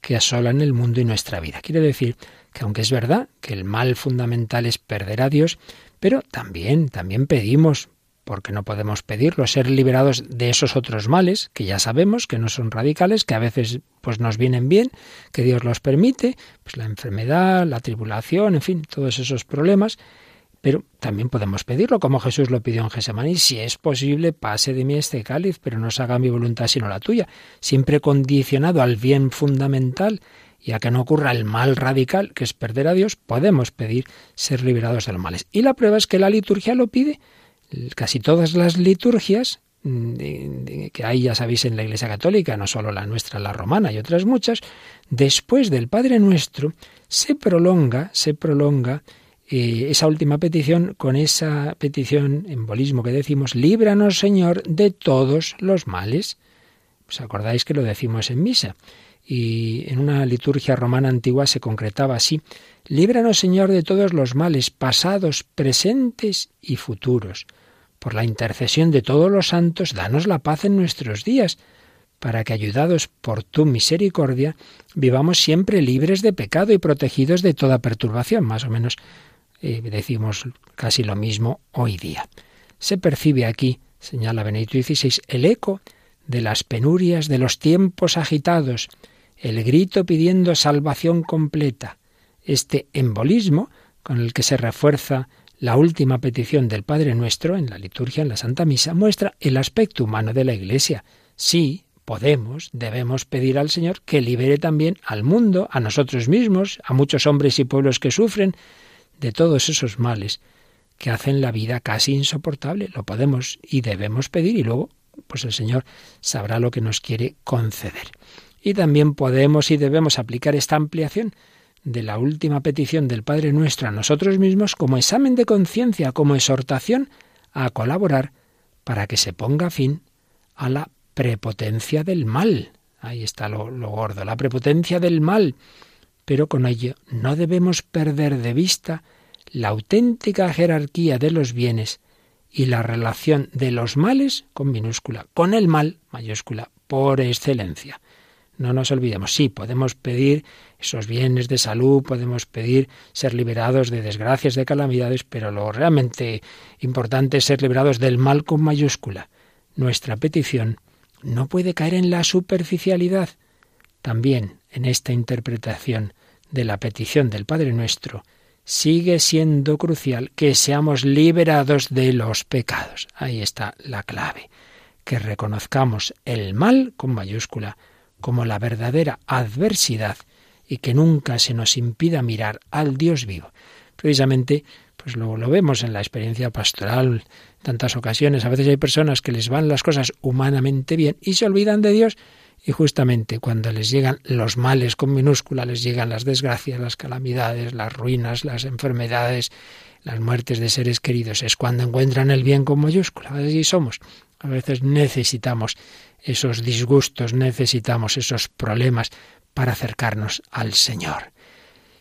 que asolan el mundo y nuestra vida. Quiere decir que aunque es verdad que el mal fundamental es perder a Dios, pero también, también pedimos, porque no podemos pedirlo, ser liberados de esos otros males que ya sabemos que no son radicales, que a veces pues nos vienen bien, que Dios los permite, pues la enfermedad, la tribulación, en fin, todos esos problemas. Pero también podemos pedirlo, como Jesús lo pidió en Gesemaní, si es posible, pase de mí este cáliz, pero no se haga mi voluntad sino la tuya, siempre condicionado al bien fundamental y a que no ocurra el mal radical, que es perder a Dios, podemos pedir ser liberados de los males. Y la prueba es que la liturgia lo pide. Casi todas las liturgias mm, que hay, ya sabéis, en la Iglesia Católica, no solo la nuestra, la romana y otras muchas, después del Padre Nuestro, se prolonga, se prolonga eh, esa última petición con esa petición, embolismo que decimos, líbranos Señor de todos los males. ¿Os acordáis que lo decimos en misa? Y en una liturgia romana antigua se concretaba así, líbranos Señor de todos los males, pasados, presentes y futuros. Por la intercesión de todos los santos, danos la paz en nuestros días, para que, ayudados por tu misericordia, vivamos siempre libres de pecado y protegidos de toda perturbación. Más o menos eh, decimos casi lo mismo hoy día. Se percibe aquí, señala Benedicto XVI, el eco de las penurias de los tiempos agitados, el grito pidiendo salvación completa. Este embolismo, con el que se refuerza la última petición del Padre Nuestro en la liturgia, en la Santa Misa, muestra el aspecto humano de la Iglesia. Sí, podemos, debemos pedir al Señor que libere también al mundo, a nosotros mismos, a muchos hombres y pueblos que sufren de todos esos males que hacen la vida casi insoportable. Lo podemos y debemos pedir y luego pues el Señor sabrá lo que nos quiere conceder. Y también podemos y debemos aplicar esta ampliación de la última petición del Padre Nuestro a nosotros mismos como examen de conciencia, como exhortación a colaborar para que se ponga fin a la prepotencia del mal. Ahí está lo, gordo, la prepotencia del mal. Pero con ello no debemos perder de vista la auténtica jerarquía de los bienes y la relación de los males con minúscula, con el mal mayúscula, por excelencia. No nos olvidemos, sí, podemos pedir esos bienes de salud, podemos pedir ser liberados de desgracias, de calamidades, pero lo realmente importante es ser liberados del mal con mayúscula. Nuestra petición no puede caer en la superficialidad. También en esta interpretación de la petición del Padre Nuestro, sigue siendo crucial que seamos liberados de los pecados. Ahí está la clave, que reconozcamos el mal con mayúscula como la verdadera adversidad y que nunca se nos impida mirar al Dios vivo. Precisamente, pues lo, lo vemos en la experiencia pastoral, tantas ocasiones. A veces hay personas que les van las cosas humanamente bien y se olvidan de Dios y justamente cuando les llegan los males con minúscula, les llegan las desgracias, las calamidades, las ruinas, las enfermedades, las muertes de seres queridos, es cuando encuentran el bien con mayúscula. Así somos. A veces necesitamos esos disgustos, necesitamos esos problemas para acercarnos al Señor.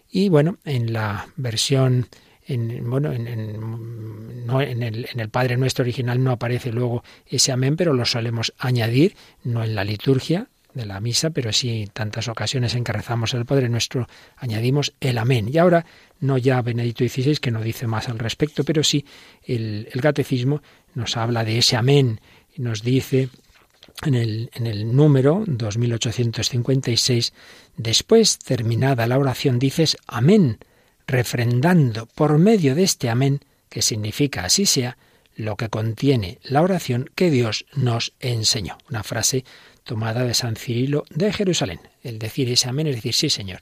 Y bueno, en la versión en, bueno, en, no, en, el, en el Padre Nuestro original no aparece luego ese amén, pero lo solemos añadir, no en la liturgia de la misa, pero sí tantas ocasiones en que rezamos el Padre Nuestro, añadimos el amén. Y ahora, no ya Benedicto XVI, que no dice más al respecto, pero sí el, el catecismo nos habla de ese amén y nos dice en el, en el número 2856, después terminada la oración, dices amén refrendando por medio de este amén, que significa así sea, lo que contiene la oración que Dios nos enseñó. Una frase tomada de San Cirilo de Jerusalén. El decir ese amén es decir, sí, Señor,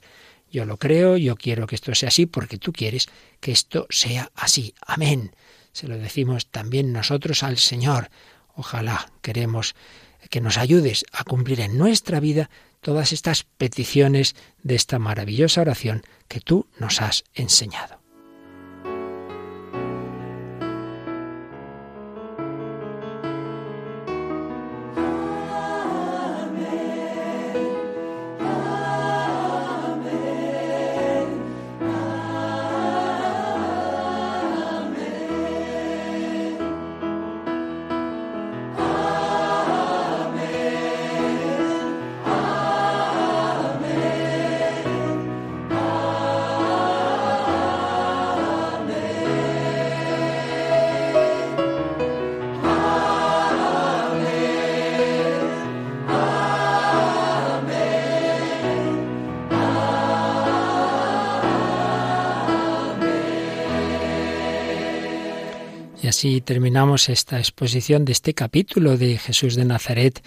yo lo creo, yo quiero que esto sea así porque tú quieres que esto sea así. Amén. Se lo decimos también nosotros al Señor. Ojalá queremos que nos ayudes a cumplir en nuestra vida todas estas peticiones de esta maravillosa oración que tú nos has enseñado. Así terminamos esta exposición de este capítulo de Jesús de Nazaret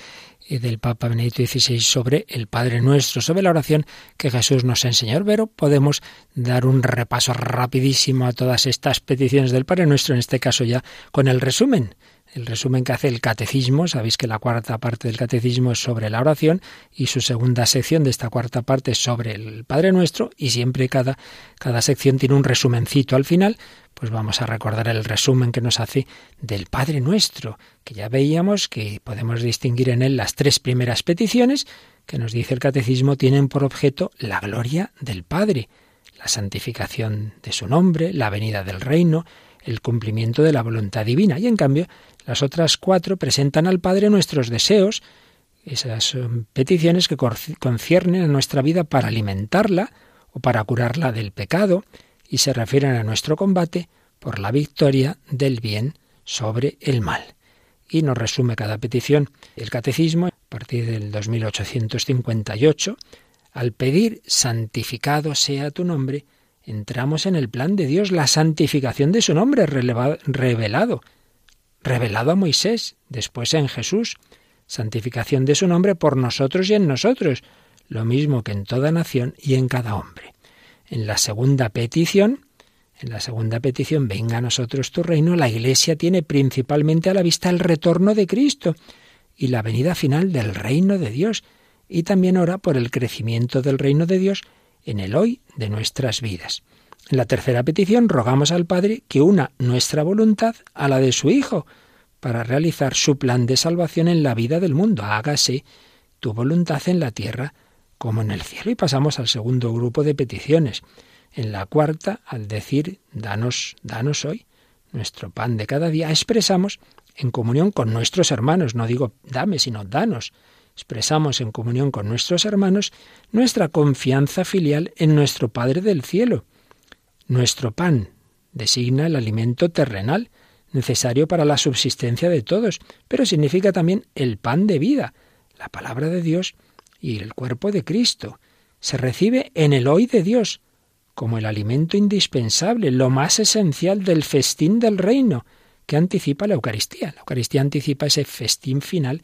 y del Papa Benedicto XVI sobre el Padre Nuestro, sobre la oración que Jesús nos enseñó. Pero podemos dar un repaso rapidísimo a todas estas peticiones del Padre Nuestro, en este caso ya con el resumen el resumen que hace el catecismo. Sabéis que la cuarta parte del catecismo es sobre la oración y su segunda sección de esta cuarta parte es sobre el Padre Nuestro y siempre cada, cada sección tiene un resumencito al final. Pues vamos a recordar el resumen que nos hace del Padre Nuestro, que ya veíamos que podemos distinguir en él las tres primeras peticiones que nos dice el catecismo tienen por objeto la gloria del Padre, la santificación de su nombre, la venida del reino, el cumplimiento de la voluntad divina. Y en cambio, las otras cuatro presentan al Padre nuestros deseos, esas peticiones que conciernen a nuestra vida para alimentarla o para curarla del pecado y se refieren a nuestro combate por la victoria del bien sobre el mal. Y nos resume cada petición el catecismo a partir del 2858. Al pedir santificado sea tu nombre, entramos en el plan de Dios, la santificación de su nombre revelado revelado a Moisés, después en Jesús, santificación de su nombre por nosotros y en nosotros, lo mismo que en toda nación y en cada hombre. En la segunda petición, en la segunda petición, venga a nosotros tu reino, la Iglesia tiene principalmente a la vista el retorno de Cristo y la venida final del reino de Dios, y también ora por el crecimiento del reino de Dios en el hoy de nuestras vidas. En la tercera petición rogamos al Padre que una nuestra voluntad a la de su Hijo, para realizar su plan de salvación en la vida del mundo. Hágase tu voluntad en la tierra como en el cielo. Y pasamos al segundo grupo de peticiones. En la cuarta, al decir danos, danos hoy nuestro pan de cada día, expresamos en comunión con nuestros hermanos, no digo dame, sino danos. Expresamos en comunión con nuestros hermanos nuestra confianza filial en nuestro Padre del cielo nuestro pan designa el alimento terrenal necesario para la subsistencia de todos, pero significa también el pan de vida, la palabra de Dios y el cuerpo de Cristo. Se recibe en el hoy de Dios como el alimento indispensable, lo más esencial del festín del reino que anticipa la Eucaristía. La Eucaristía anticipa ese festín final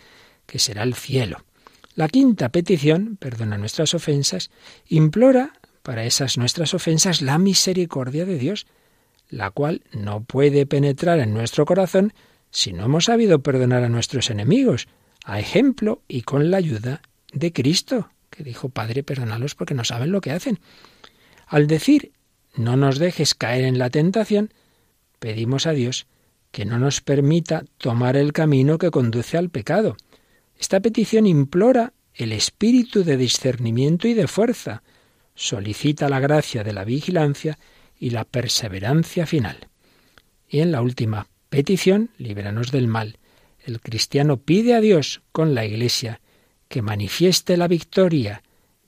que será el cielo. La quinta petición, perdona nuestras ofensas, implora para esas nuestras ofensas la misericordia de Dios, la cual no puede penetrar en nuestro corazón si no hemos sabido perdonar a nuestros enemigos, a ejemplo y con la ayuda de Cristo, que dijo, Padre, perdónalos porque no saben lo que hacen. Al decir, no nos dejes caer en la tentación, pedimos a Dios que no nos permita tomar el camino que conduce al pecado. Esta petición implora el espíritu de discernimiento y de fuerza, solicita la gracia de la vigilancia y la perseverancia final. Y en la última petición, líbranos del mal, el cristiano pide a Dios con la Iglesia que manifieste la victoria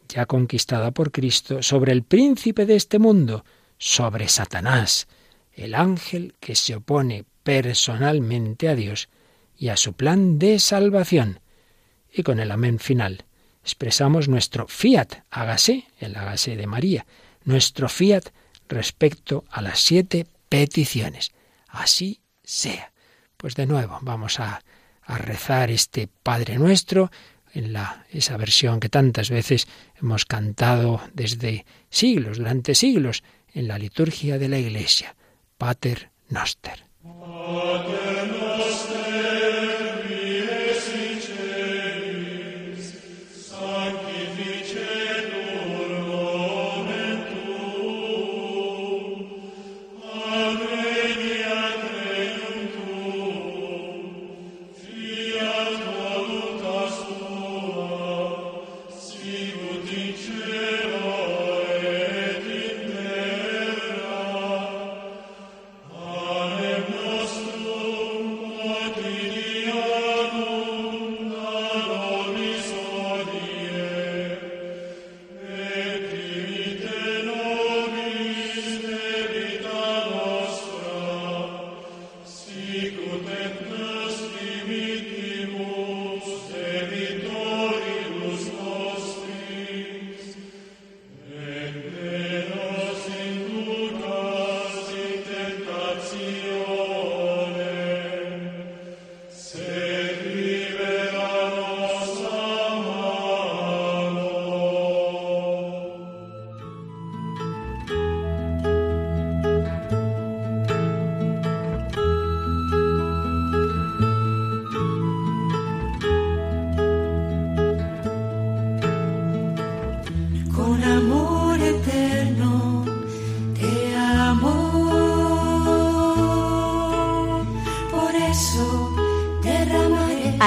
ya conquistada por Cristo sobre el príncipe de este mundo, sobre Satanás, el ángel que se opone personalmente a Dios y a su plan de salvación. Y con el amén final expresamos nuestro fiat, hágase, el hágase de María, nuestro fiat respecto a las siete peticiones. Así sea. Pues de nuevo vamos a, a rezar este Padre nuestro en la, esa versión que tantas veces hemos cantado desde siglos, durante siglos, en la liturgia de la Iglesia. Pater Noster. con